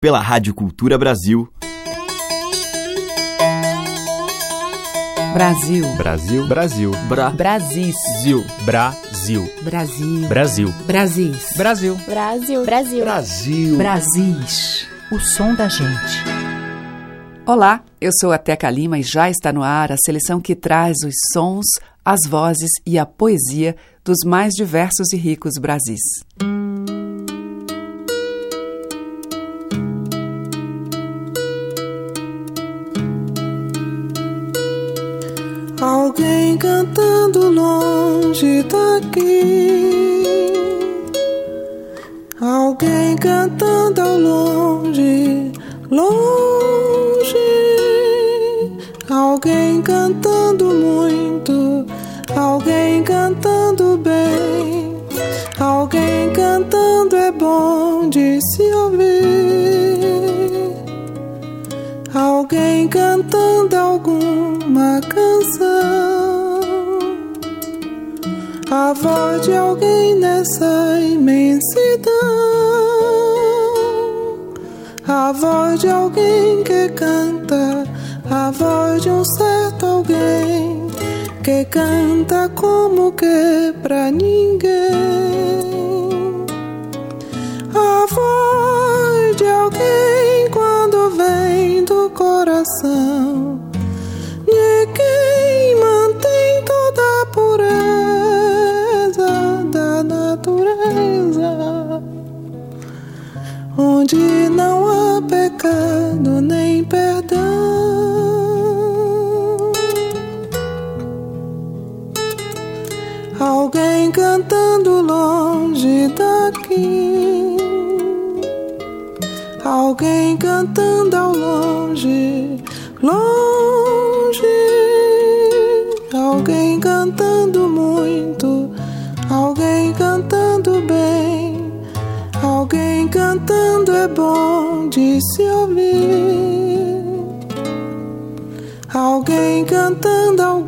pela Rádio Cultura Brasil. Brasil. Brasil. Brasil. Bra. Brasis. Zil. Brasil. Brasil. Brasil. Brasis. Brasil. Brasil. Brasil. Brasil. Brasis. O som da gente. Olá, eu sou a Teca Lima e já está no ar a seleção que traz os sons, as vozes e a poesia dos mais diversos e ricos Brasis. Alguém cantando longe daqui. Alguém cantando ao longe, longe. Alguém cantando muito. Alguém cantando bem. Alguém cantando é bom de se ouvir. Alguém cantando alguma A voz de alguém nessa imensidão. A voz de alguém que canta. A voz de um certo alguém que canta como que pra ninguém. A voz de alguém quando vem do coração onde não há pecado nem perdão. Alguém cantando longe daqui. Alguém cantando ao longe,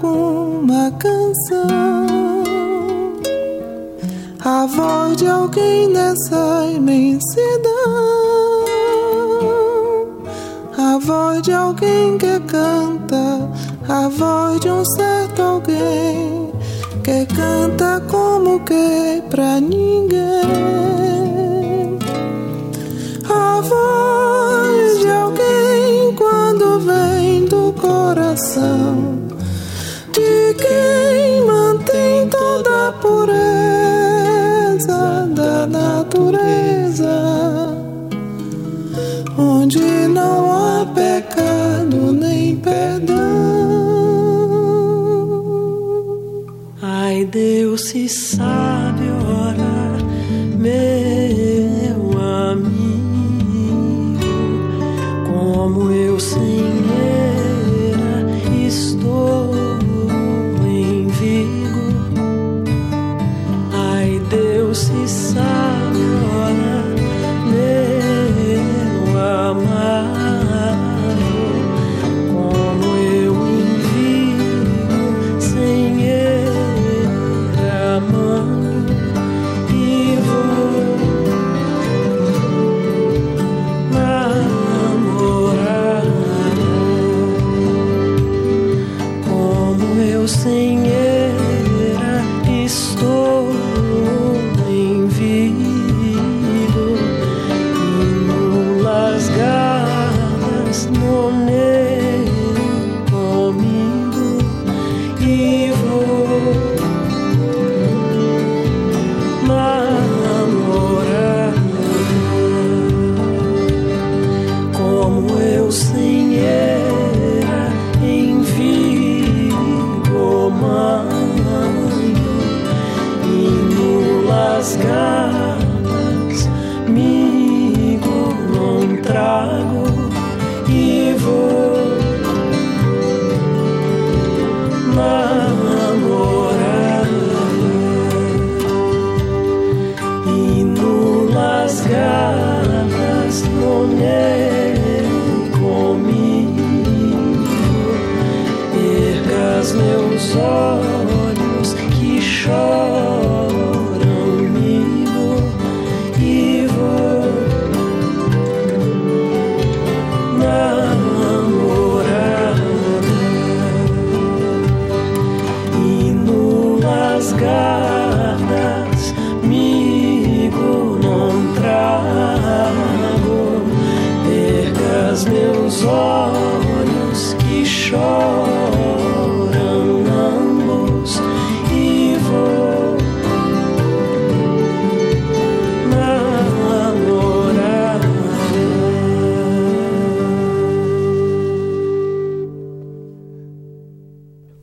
alguma canção. A voz de alguém nessa imensidão. A voz de alguém que canta. A voz de um certo alguém que canta como que pra ninguém. A voz de alguém quando vem do coração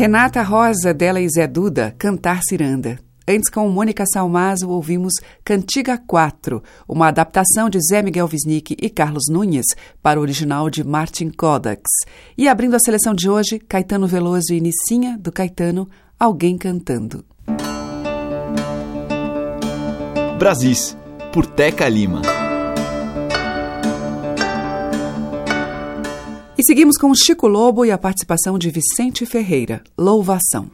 Renata Rosa, dela e Zé Duda, cantar ciranda. Antes, com Mônica Salmazo, ouvimos Cantiga 4, uma adaptação de Zé Miguel Wisnik e Carlos Nunes para o original de Martin Kodaks. E abrindo a seleção de hoje, Caetano Veloso e Nicinha, do Caetano, Alguém Cantando. Brasis, por Teca Lima. E seguimos com Chico Lobo e a participação de Vicente Ferreira. Louvação.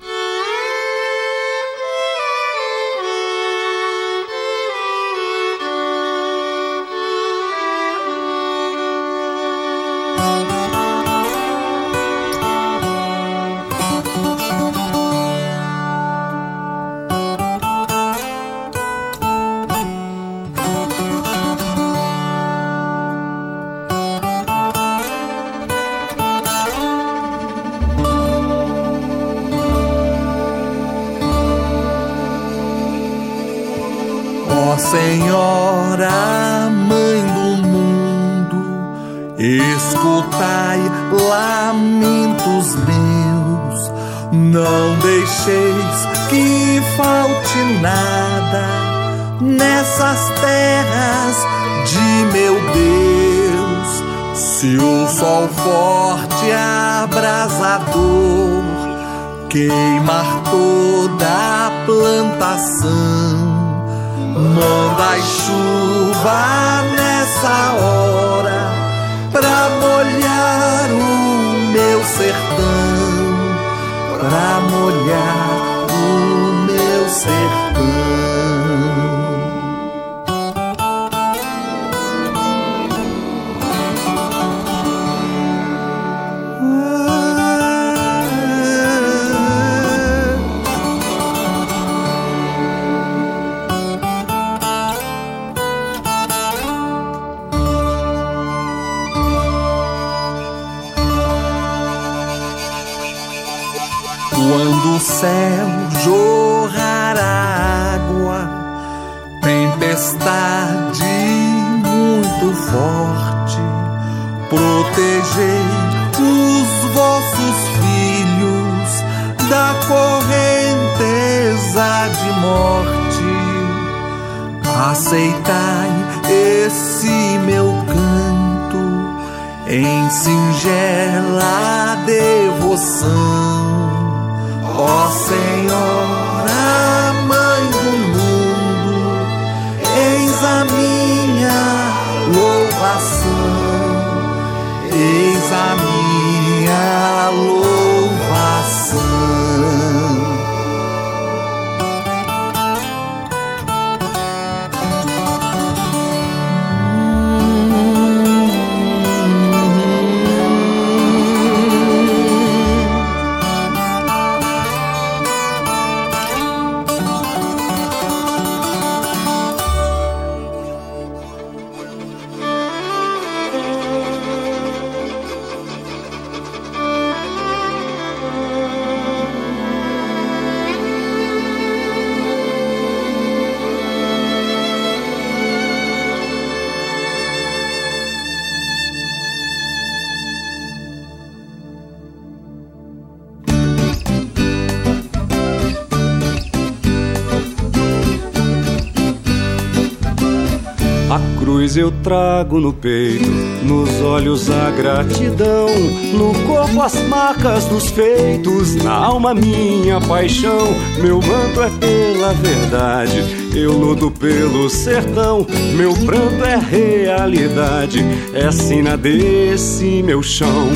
Sol forte abrasador queimar toda a plantação, Manda chuva nessa hora pra molhar o meu sertão, pra molhar o meu sertão. Quando o céu jorrar água, tempestade muito forte, protegei os vossos filhos da correnteza de morte. Aceitai esse meu canto em singela devoção. Ó Senhora, Mãe do mundo, eis a minha louvação, eis a minha louvação. Cruz eu trago no peito, nos olhos a gratidão, no corpo as marcas dos feitos, na alma minha paixão. Meu manto é pela verdade, eu luto pelo sertão. Meu pranto é realidade, é sina desse meu chão.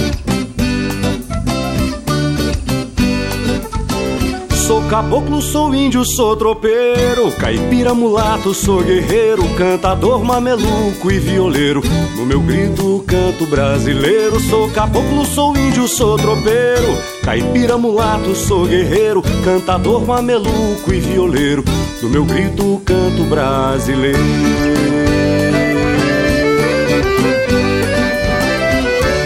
Caboclo, sou índio, sou tropeiro, caipira, mulato, sou guerreiro, cantador, mameluco e violeiro. No meu grito, canto brasileiro. Sou caboclo, sou índio, sou tropeiro, caipira, mulato, sou guerreiro, cantador, mameluco e violeiro. No meu grito, canto brasileiro.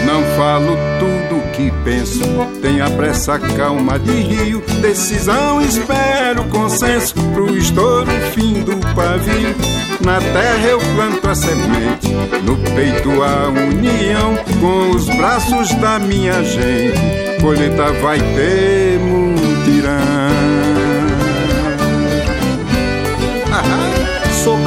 Não falo tudo que penso, tenho a pressa calma de rio, decisão, espero consenso pro estouro, fim do pavio. Na terra eu planto a semente, no peito a união, com os braços da minha gente, colheita vai ter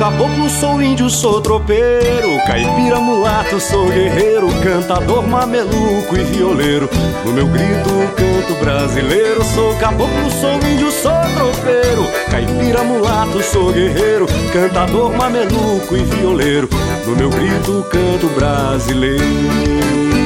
caboclo, sou índio, sou tropeiro, caipira, mulato, sou guerreiro, cantador, mameluco e violeiro. No meu grito, canto brasileiro. Sou caboclo, sou índio, sou tropeiro, caipira, mulato, sou guerreiro, cantador, mameluco e violeiro. No meu grito, canto brasileiro.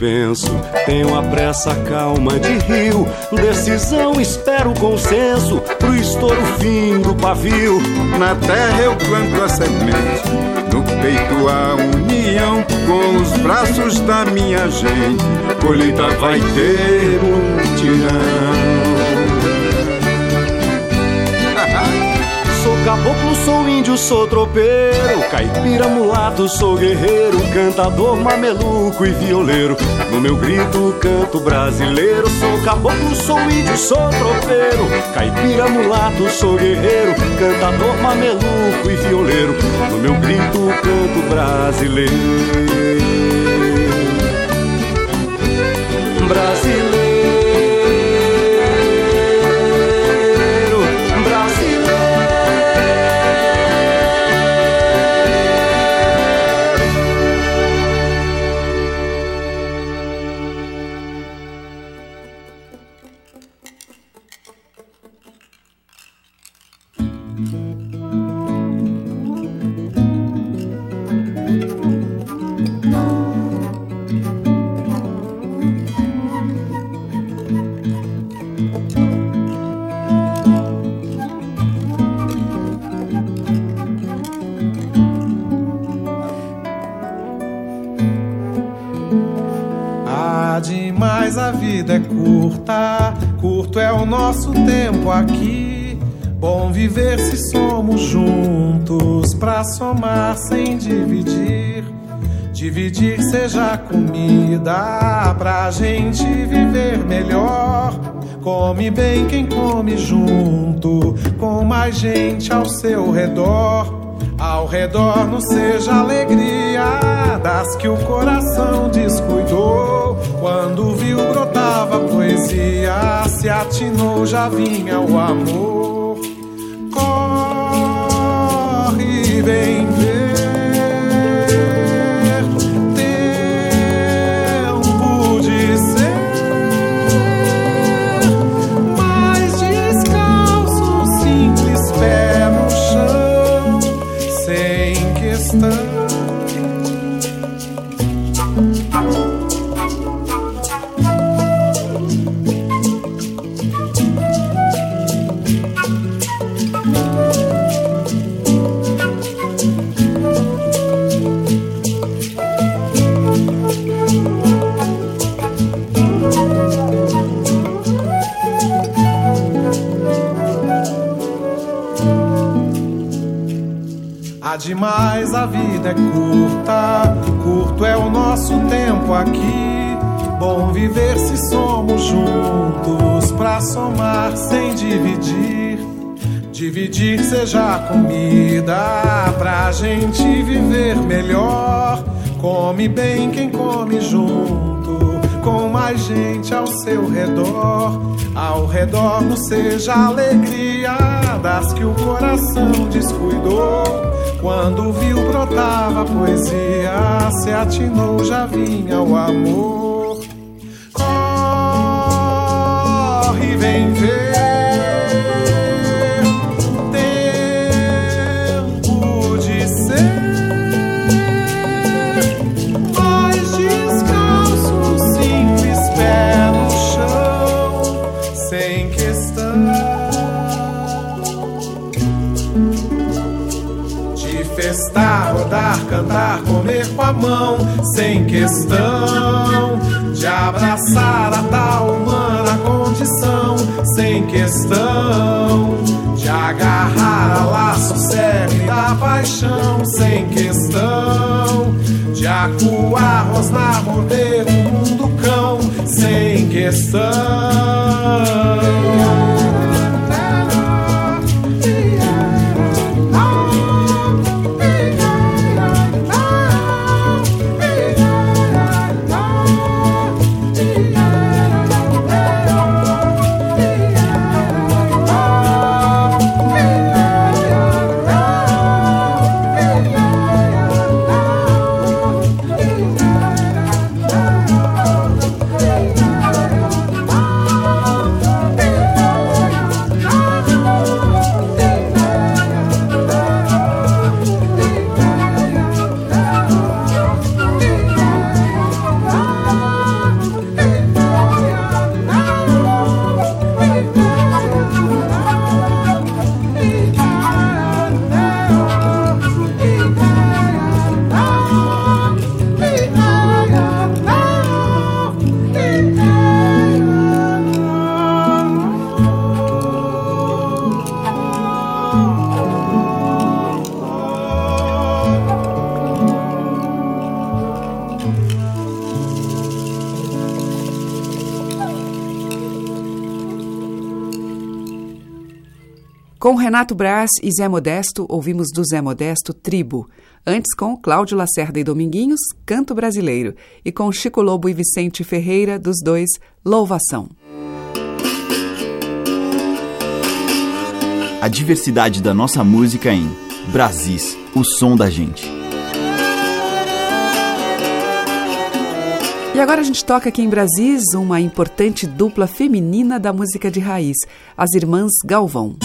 Penso. Tenho a pressa calma de rio. Decisão, espero consenso. Pro estouro fim do pavio. Na terra eu planto a semente. No peito a união com os braços da minha gente. Colheita vai ter mutirão. Sou caboclo, sou índio, sou tropeiro, caipira, mulato, sou guerreiro, cantador, mameluco e violeiro. No meu grito canto brasileiro, sou caboclo, sou índio, sou tropeiro, caipira, mulato, sou guerreiro, cantador, mameluco e violeiro. No meu grito canto brasileiro. Brasileiro. Seja comida, pra gente viver melhor. Come bem quem come junto, com mais gente ao seu redor. Ao redor não seja alegria das que o coração descuidou. Quando viu brotava poesia, se atinou já vinha o amor. Corre, vem aqui. Bom viver se somos juntos, pra somar sem dividir. Dividir seja comida, pra gente viver melhor. Come bem quem come junto, com mais gente ao seu redor. Ao redor não seja alegria das que o coração descuidou. Quando viu brotava a poesia, se atinou já vinha o amor. Sem questão. De abraçar a tal humana condição, sem questão. De agarrar a laço cerne da paixão, sem questão. De acuar, rosnar, morder o mundo cão, sem questão. Com Renato Braz e Zé Modesto, ouvimos do Zé Modesto Tribo. Antes, com Cláudio Lacerda e Dominguinhos, Canto Brasileiro. E com Chico Lobo e Vicente Ferreira, dos dois, Louvação. A diversidade da nossa música em Brasis, o som da gente. E agora a gente toca aqui em Brasis uma importante dupla feminina da música de raiz, as Irmãs Galvão.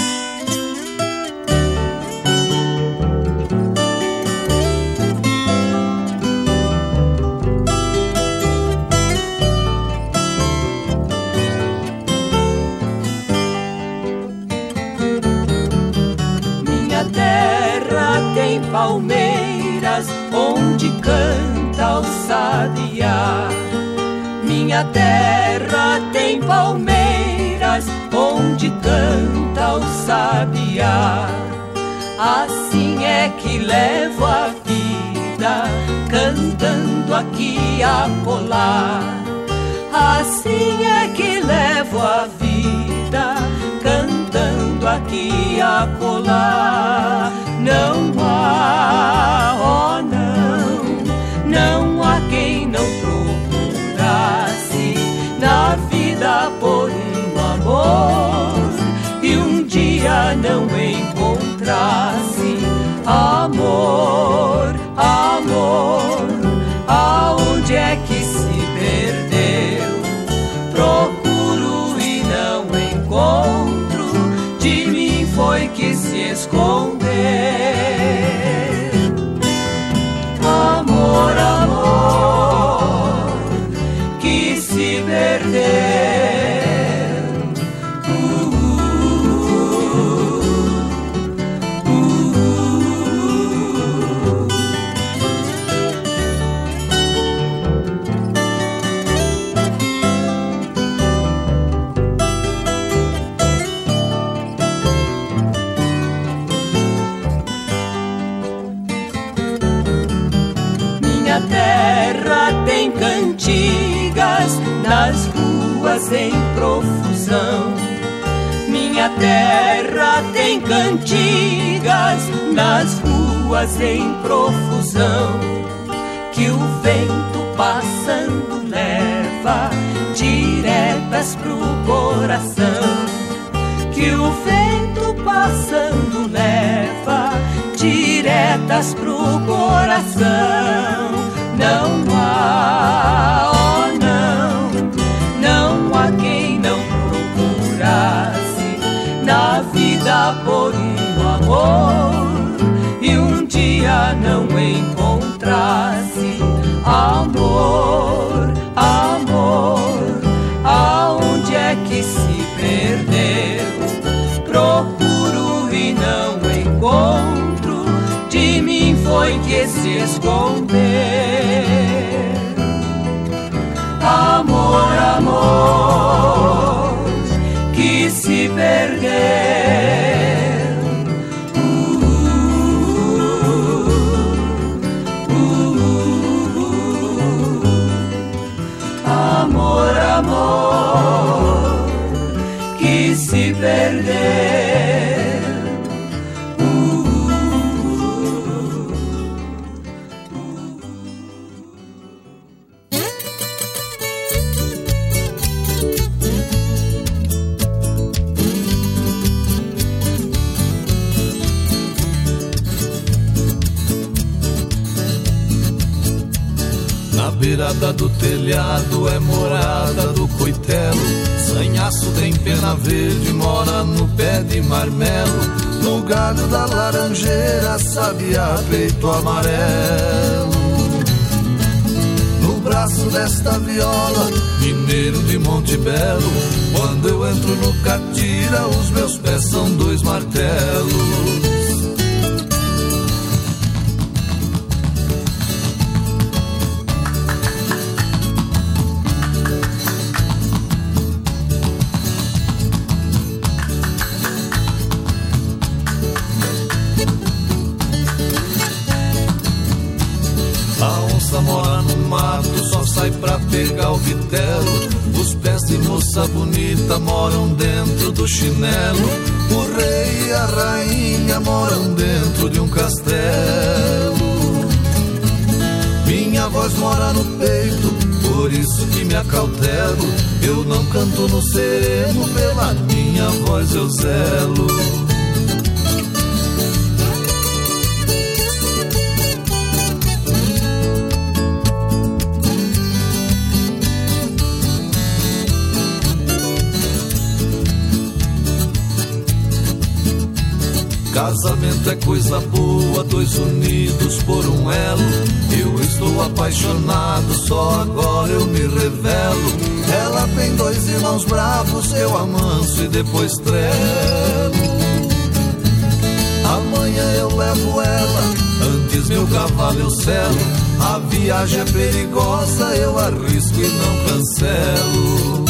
A. Assim é que levo a vida cantando aqui a colar. Não há, oh não, não há quem não procurasse na vida por um amor e um dia não encontrasse amor. Minha terra tem cantigas nas ruas em profusão. Minha terra tem cantigas nas ruas em profusão. Que o vento passando leva diretas pro coração. Que o vento passando leva diretas pro coração. Não há, oh não, não há quem não procurasse na vida por um amor. E um dia não encontrasse amor, amor. Foi que se escondeu. Amor, amor, que se perdeu. Amor, amor, que se perdeu. Beirada do telhado é morada do coitelo. Sanhaço tem pena verde, mora no pé de marmelo. No galho da laranjeira, sabiá peito amarelo. No braço desta viola, mineiro de Monte Belo. Quando eu entro no catira, os meus pés são dois martelos. Moça bonita moram dentro do chinelo. O rei e a rainha moram dentro de um castelo. Minha voz mora no peito, por isso que me acautelo. Eu não canto no sereno, pela minha voz eu zelo. Casamento é coisa boa, dois unidos por um elo. Eu estou apaixonado, só agora eu me revelo. Ela tem dois irmãos bravos, eu amanso e depois trelo. Amanhã eu levo ela, antes meu cavalo eu selo. A viagem é perigosa, eu arrisco e não cancelo.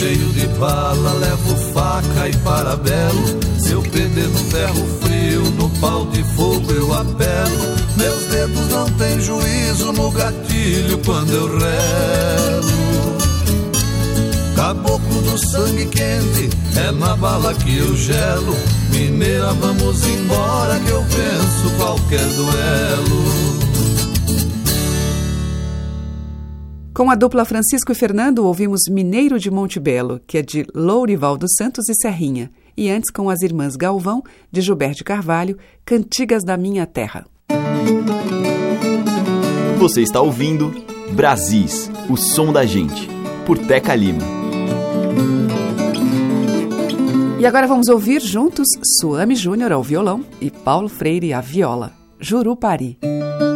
Cheio de bala, levo faca e parabelo. Se eu perder no ferro frio, no pau de fogo eu apelo. Meus dedos não têm juízo no gatilho quando eu relo. Caboclo do sangue quente, é na bala que eu gelo. Mineira, vamos embora que eu venço qualquer duelo. Com a dupla Francisco e Fernando, ouvimos Mineiro de Monte Belo, que é de Lourival dos Santos e Serrinha, e antes com as irmãs Galvão, de Gilberto de Carvalho, Cantigas da Minha Terra. Você está ouvindo Brasis, o som da gente, por Teca Lima. E agora vamos ouvir juntos Suame Júnior ao violão e Paulo Freire à viola. Jurupari. Quero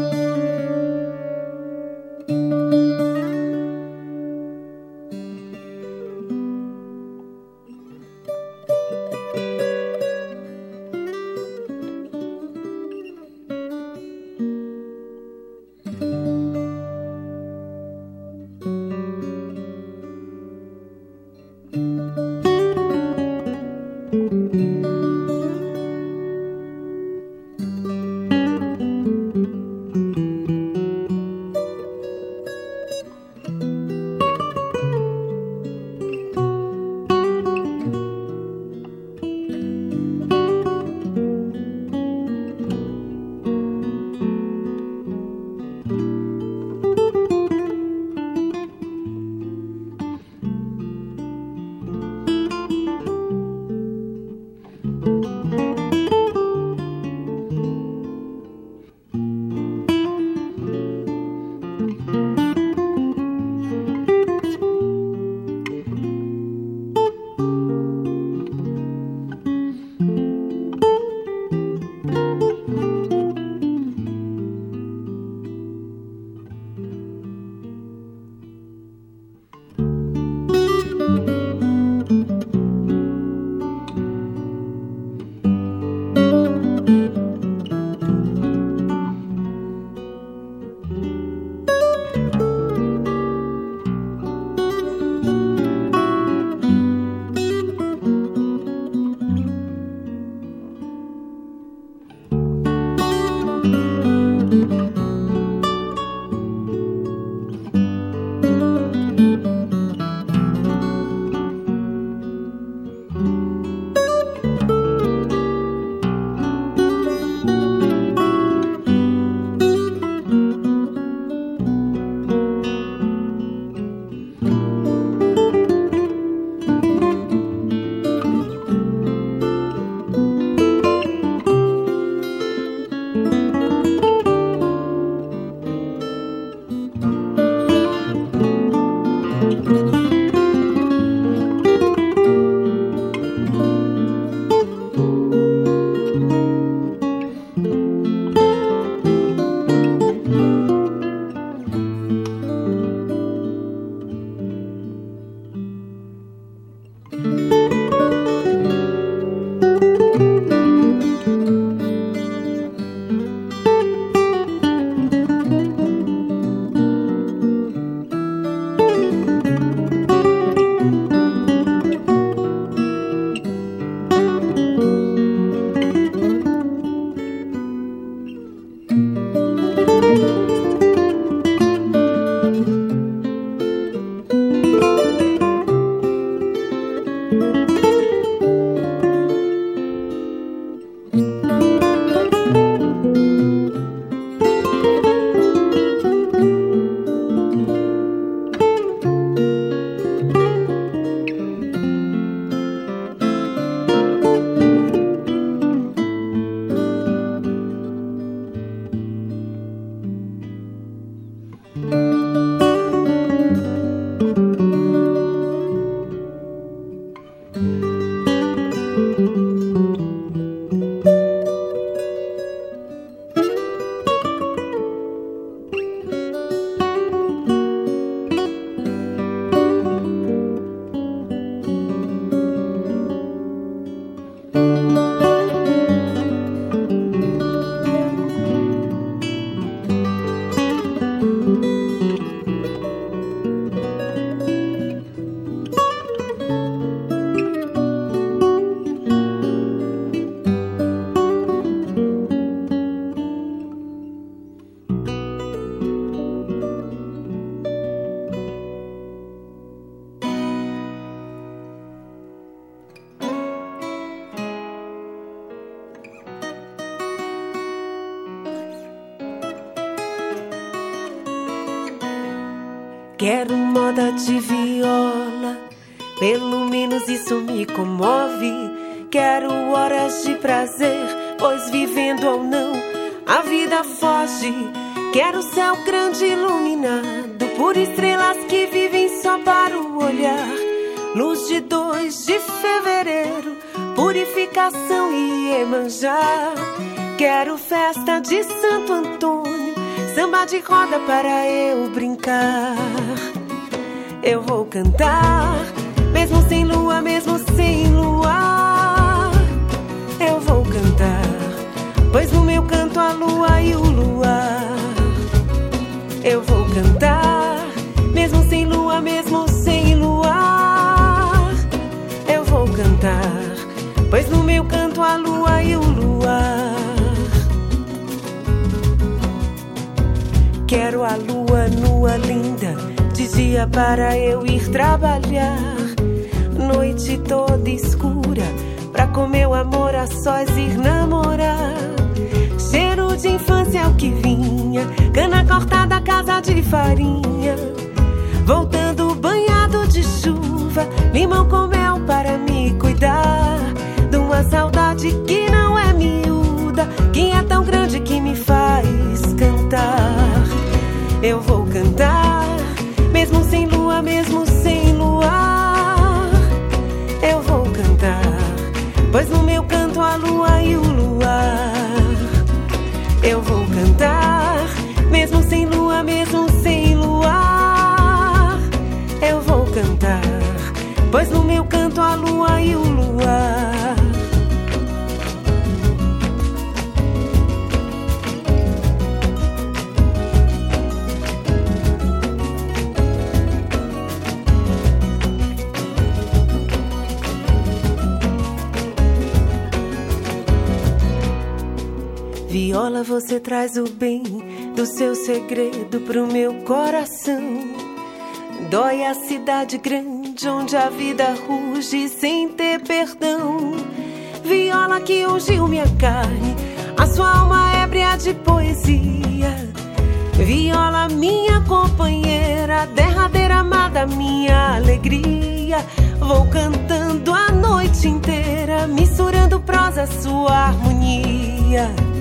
festa de Santo Antônio, samba de roda para eu brincar. Eu vou cantar, mesmo sem lua, mesmo sem luar. Eu vou cantar, pois no meu canto a lua e o luar. Eu vou cantar, mesmo sem lua, mesmo sem luar. Eu vou cantar, pois no meu canto a lua e o luar. Quero a lua nua linda, de dia para eu ir trabalhar. Noite toda escura, pra com meu amor a sós ir namorar. Cheiro de infância é o que vinha, cana cortada, casa de farinha. Voltando banhado de chuva, limão com mel para me cuidar. De uma saudade que você traz o bem do seu segredo pro meu coração. Dói a cidade grande onde a vida ruge sem ter perdão. Viola que ungiu minha carne, a sua alma ébria de poesia. Viola, minha companheira, derradeira amada, minha alegria. Vou cantando a noite inteira, misturando prosa, sua harmonia.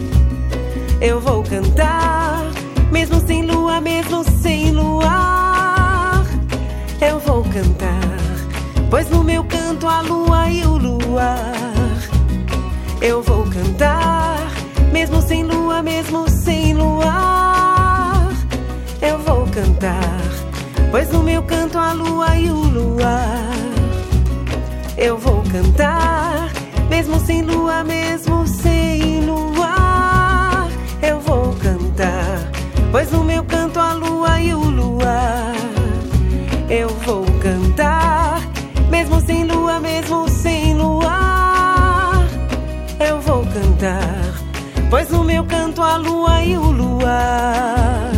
Eu vou cantar, mesmo sem lua, mesmo sem luar. Eu vou cantar, pois no meu canto a lua e o luar. Eu vou cantar, mesmo sem lua, mesmo sem luar. Eu vou cantar, pois no meu canto a lua e o luar. Eu vou cantar, mesmo sem lua, mesmo pois no meu canto a lua e o luar. Eu vou cantar, mesmo sem lua, mesmo sem luar. Eu vou cantar, pois no meu canto a lua e o luar.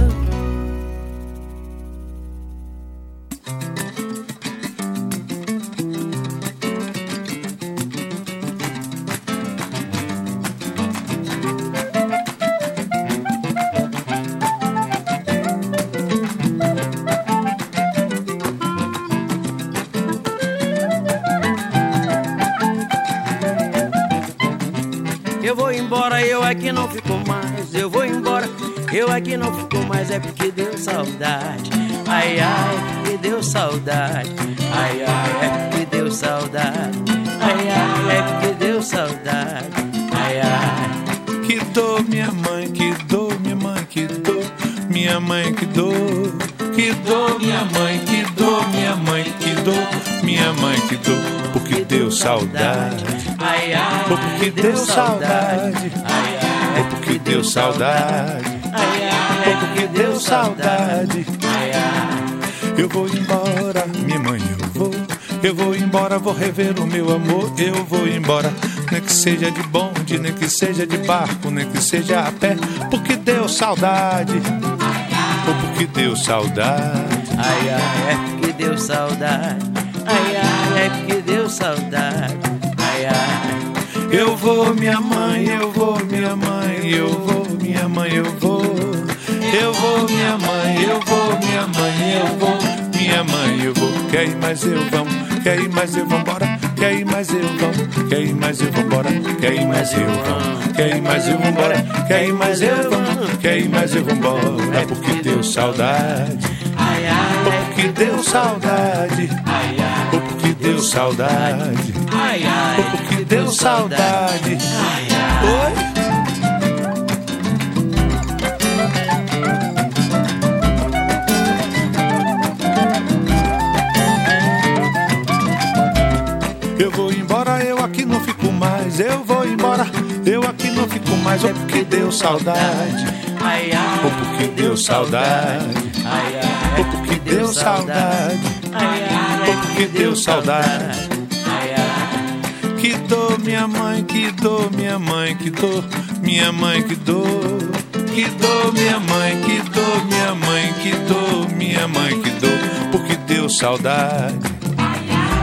Aqui não fico mais. Eu vou embora, eu aqui não fico mais. É porque deu saudade. Ai, ai, que deu saudade. Ai, ai, é porque deu saudade. Ai, ai, é porque deu saudade. Ai, ai. Que dor, minha mãe, que dor, minha mãe, que dor, minha mãe, que dor. Que dor, minha mãe, que dor, minha mãe, que dor, minha mãe, que dor, porque deu saudade. Ai, ai, porque deu saudade. Ai, Ou porque deu saudade. Ou porque deu saudade. Eu vou embora, minha mãe, eu vou. Eu vou embora, vou rever o meu amor. Eu vou embora, nem que seja de bonde, nem que seja de barco, nem que seja a pé, porque deu saudade. Ou porque deu saudade. Ai, ai, é porque deu saudade. Ai, ai, é porque deu saudade. Ai, ai. Vou, minha mãe, eu vou, minha mãe, eu vou, minha mãe, eu vou. Eu vou, minha mãe, eu vou, minha mãe, eu vou, minha mãe, eu vou. Quer ir, mas eu vão, quer ir, mas eu vou embora. Quer ir, mas eu vão, quer ir, mas eu vou embora. Quer ir, mas eu vão, quer ir, mas eu vou embora. Quer ir, mas eu vão, quer ir, mas eu vou embora. Porque deu saudade, Ai, ai, ou porque deu saudade, ai, ai. deu saudade, Ai, ai, deu saudade. Oi? Eu vou embora, eu aqui não fico mais. Eu vou embora, eu aqui não fico mais. Ou porque deu saudade, Ai, ai, deu saudade, ai, ai. Ou porque deu saudade, Ai, ai, porque deu saudade. ai, ai. Que dor, minha mãe, que dor, minha mãe, que dor, minha mãe, que dor. Que dor, minha mãe, que dor, minha mãe, que dor, minha mãe, que dor. Porque deu saudade,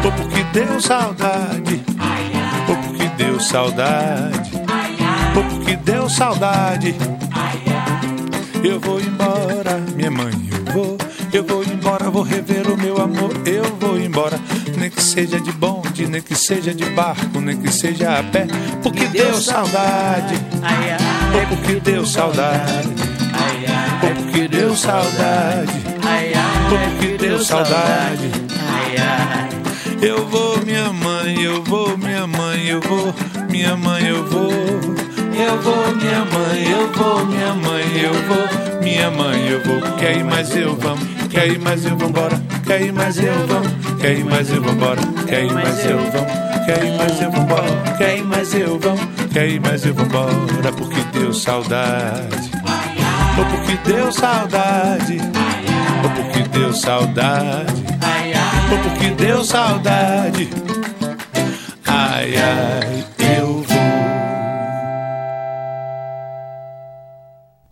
ou porque deu saudade, ou porque deu saudade, ou porque deu saudade. Eu vou embora, minha mãe, eu vou. Embora, vou rever o meu amor. Eu vou embora, nem que seja de bonde, nem que seja de barco, nem que seja a pé. Porque deu saudade, Ai, ai, ou porque deu saudade, ai, ai. ou porque deu saudade, Ai, ai, ou porque deu saudade. Ai, ai. Eu vou, minha mãe, eu vou, minha mãe, eu vou, minha mãe, eu vou. Eu vou, minha mãe, eu vou, minha mãe, eu vou, minha mãe, eu vou. Quer ir, mas eu vamos, quer ir, mas eu vou embora. Quer ir, mas eu vamos, quer ir, mas eu vou embora. Quer ir, mas eu vamos, quer ir, mas eu vou embora. Quer ir, mas eu vamos, quer ir, mas eu vou embora. Porque deu saudade, ou porque deu saudade, ou porque deu saudade. Ou porque deu saudade. Ai, ai,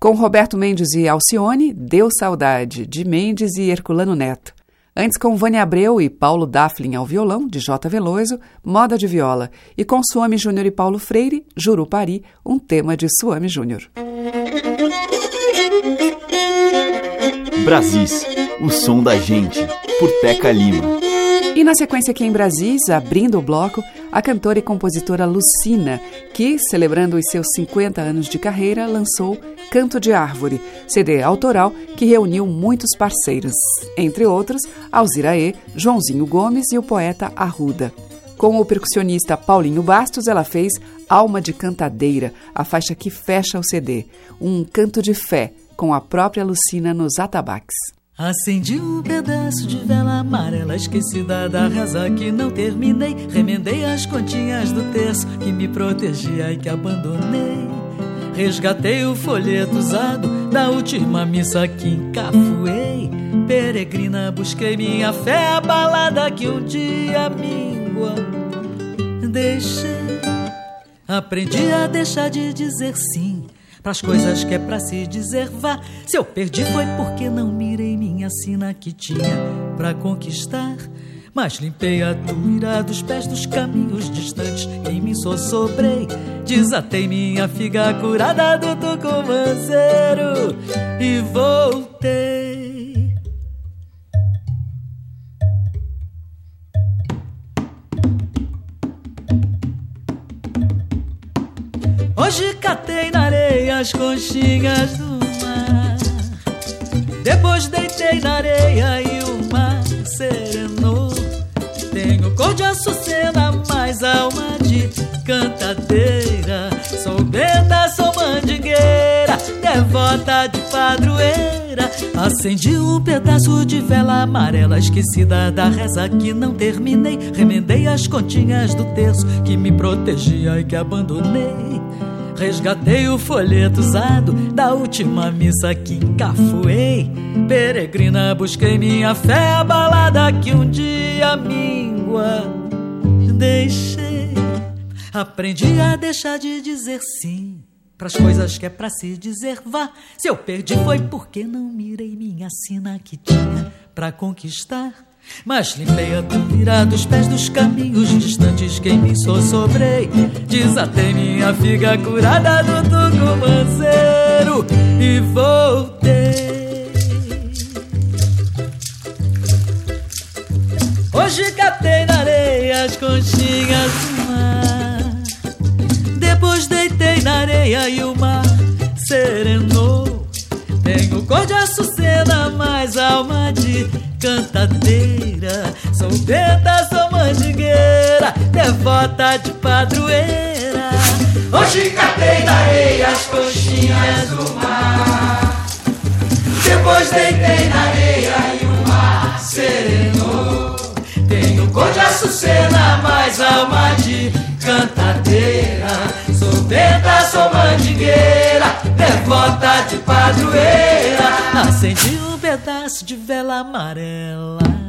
Com Roberto Mendes e Alcione, Deu Saudade, de Mendes e Herculano Neto. Antes com Vânia Abreu e Paulo Daflin ao violão, de J. Veloso, Moda de Viola. E com Suame Júnior e Paulo Freire, Jurupari, um tema de Suame Júnior. Brasis, o som da gente, por Teca Lima. E na sequência aqui em Brasis, abrindo o bloco, a cantora e compositora Lucina, que, celebrando os seus 50 anos de carreira, lançou Canto de Árvore, CD autoral que reuniu muitos parceiros, entre outros Alziraê, Joãozinho Gomes e o poeta Arruda. Com o percussionista Paulinho Bastos, ela fez Alma de Cantadeira, a faixa que fecha o CD, um canto de fé, com a própria Lucina nos atabaques. Acendi um pedaço de vela amarela esquecida da reza que não terminei. Remendei as continhas do terço que me protegia e que abandonei. Resgatei o folheto usado da última missa que encafuei. Peregrina, busquei minha fé abalada que um dia míngua. Deixei, aprendi a deixar de dizer sim Pras coisas que é pra se dizer vá. Se eu perdi foi porque não mirei minha sina que tinha pra conquistar. Mas limpei a tuira dos pés dos caminhos distantes. Em mim só sobrei. Desatei minha figa curada do tucumanceiro e voltei. Na areia as conchinhas do mar. Depois deitei na areia e o mar serenou. Tenho cor de açucena, mais alma de cantadeira. Sou benta, sou mandingueira, devota de padroeira. Acendi um pedaço de vela amarela, esquecida da reza que não terminei. Remendei as continhas do terço que me protegia e que abandonei. Resgatei o folheto usado da última missa que encafuei. Peregrina, busquei minha fé abalada que um dia míngua deixei. Aprendi a deixar de dizer sim pras coisas que é pra se dizer vá. Se eu perdi foi porque não mirei minha sina que tinha pra conquistar. Mas limpei a poeira dos pés dos caminhos distantes que me sobrei. Desatei minha figa curada do tucumanceiro e voltei. Hoje catei na areia as conchinhas do mar. Depois deitei na areia e o mar serenou. Tenho cor de açucena, mais alma de cantadeira. Sou benta, sou mandingueira, devota de padroeira. Hoje catei na areia as conchinhas do mar. Depois deitei na areia e o mar serenou. Tenho cor de açucena, mais alma de cantadeira. Sou benta, sou mandingueira, devota de padroeira. Acendi um pedaço de vela amarela.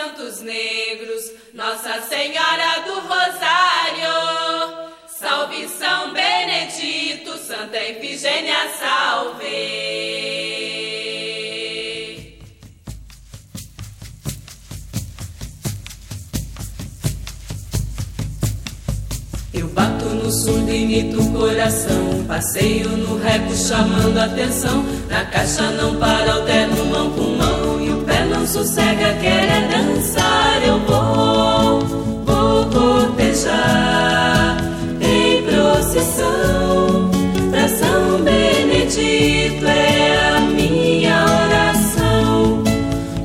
Santos Negros, Nossa Senhora do Rosário. Salve São Benedito, Santa Efigênia, salve. Eu bato no surdo, imito o coração. Passeio no reco chamando atenção. Na caixa não para, alterno mão com mão. E o não sossega, quer é dançar. Eu vou, vou cortejar em procissão. Pra São Benedito é a minha oração.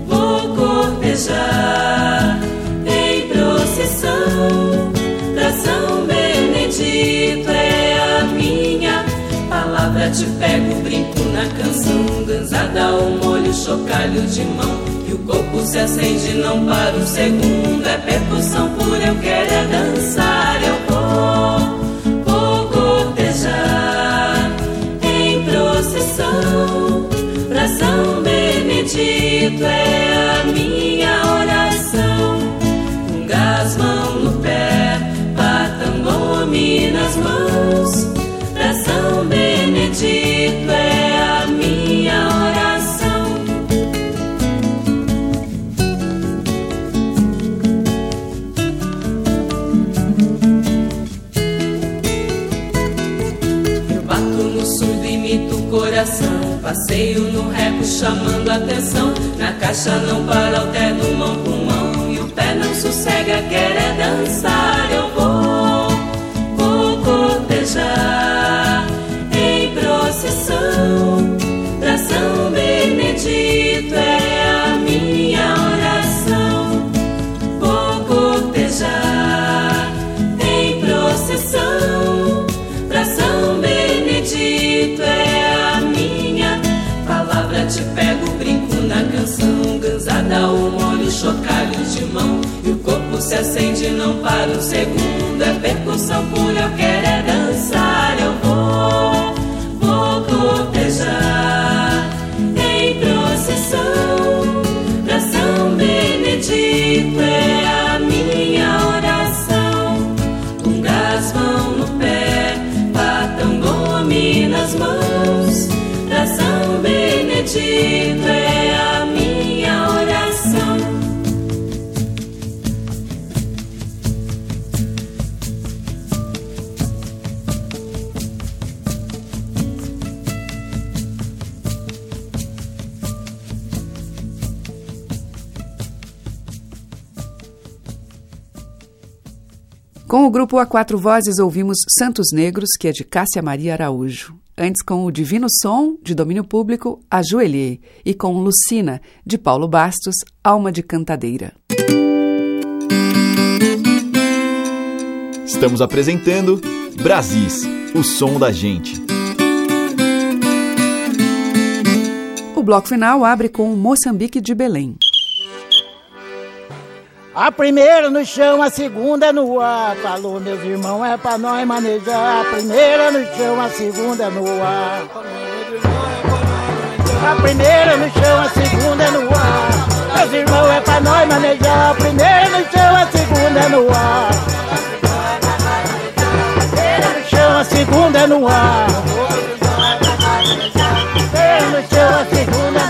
Vou cortejar em procissão. Pra São Benedito é a minha palavra. Te pego, brinco na canção. Ganzada, o molho, chocalho de mão. E o corpo se acende, não para um segundo. É percussão pura, eu quero é dançar. Eu vou, vou cortejar em procissão. Pra São Benedito é a minha oração. Com gás, mão no pé, patangome nas mãos. Pra São Benedito Passeio no reco chamando atenção. Na caixa não para, mão com mão. E o pé não sossega, quer é dançar. Canção. Ganzada, o molho, chocalho de mão. E o corpo se acende, não para um segundo. É percussão pura, eu quero é dançar. Eu vou, vou cortejar em procissão. Pra São Benedito é a minha oração. Com gás, mão no pé, patangome nas mãos. Pra São Benedito é grupo A Quatro Vozes ouvimos Santos Negros, que é de Cássia Maria Araújo. Antes com o Divino Som, de domínio público, Ajoelhei. E com Lucina, de Paulo Bastos, Alma de Cantadeira. Estamos apresentando Brasis, o som da gente. O bloco final abre com Moçambique de Belém. A primeira no chão, a segunda no ar. Falou, meus irmãos, é pra nós manejar. A primeira no chão, a segunda no ar. A primeira no chão, a segunda no ar. Meus irmãos, é pra nós manejar. A primeira no chão, a segunda no ar. A primeira no chão, a segunda no ar. A primeira no chão, a segunda no ar.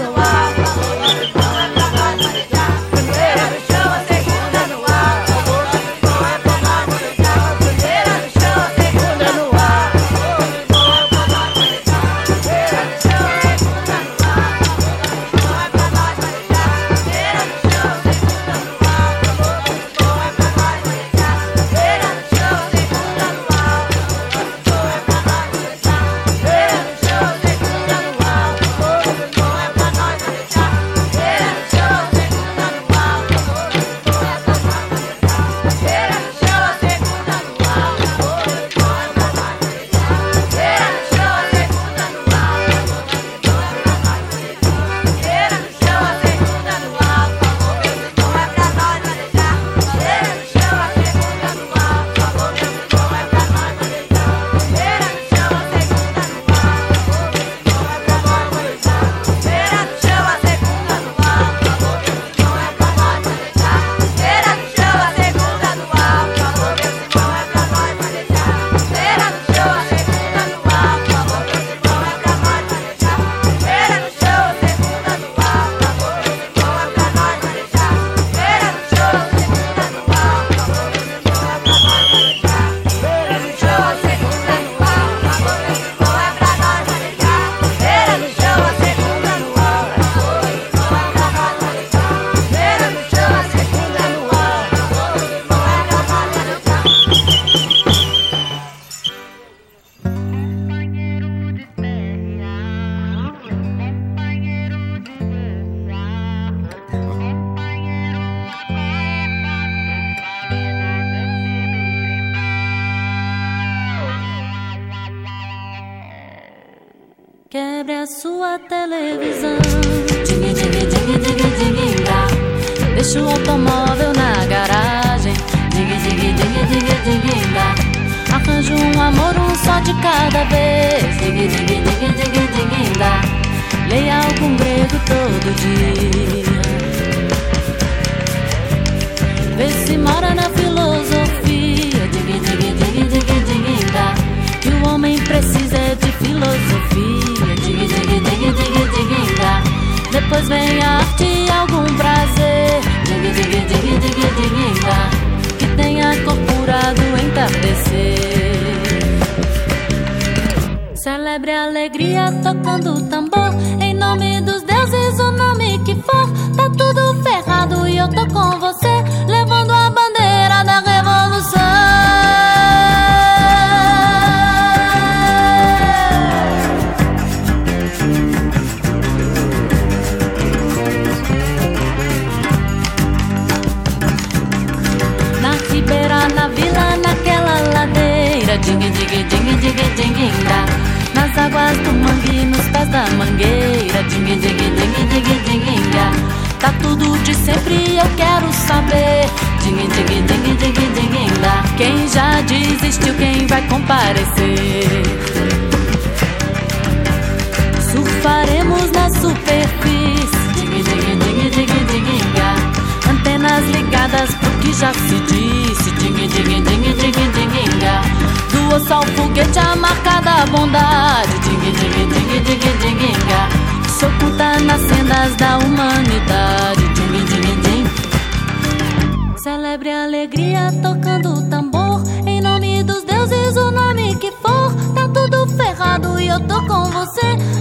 Osso ao foguete, a bondade. Ding, dá. Se oculta nas sendas da humanidade. Celebre a alegria tocando tambor. Em nome dos deuses, o nome que for. Tá tudo ferrado e eu tô com você.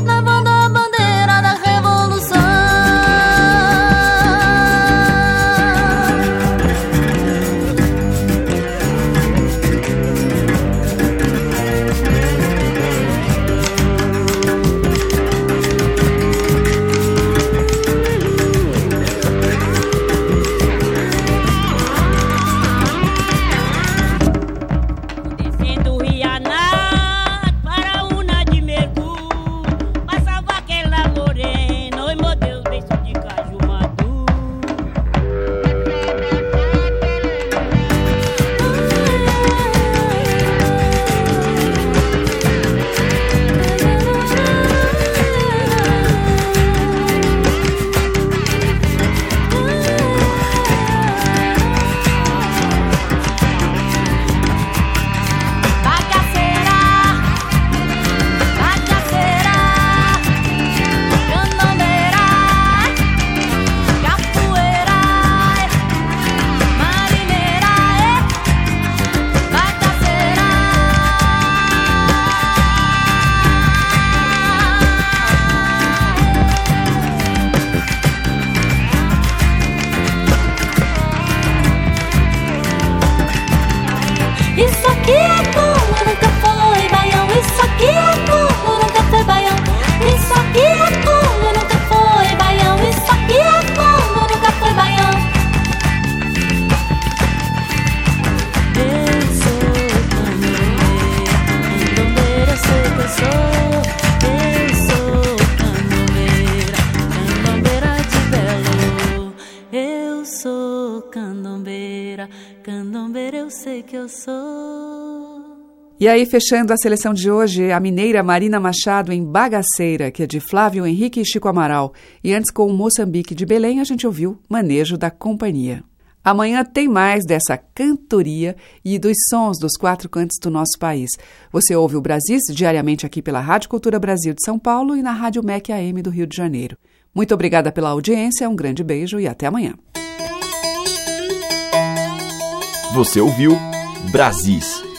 E aí, fechando a seleção de hoje, a mineira Marina Machado em Bagaceira, que é de Flávio Henrique e Chico Amaral. E antes, com o Moçambique de Belém, a gente ouviu Manejo da Companhia. Amanhã tem mais dessa cantoria e dos sons dos quatro cantos do nosso país. Você ouve o Brasis diariamente aqui pela Rádio Cultura Brasil de São Paulo e na Rádio MEC AM do Rio de Janeiro. Muito obrigada pela audiência, um grande beijo e até amanhã. Você ouviu Brasis,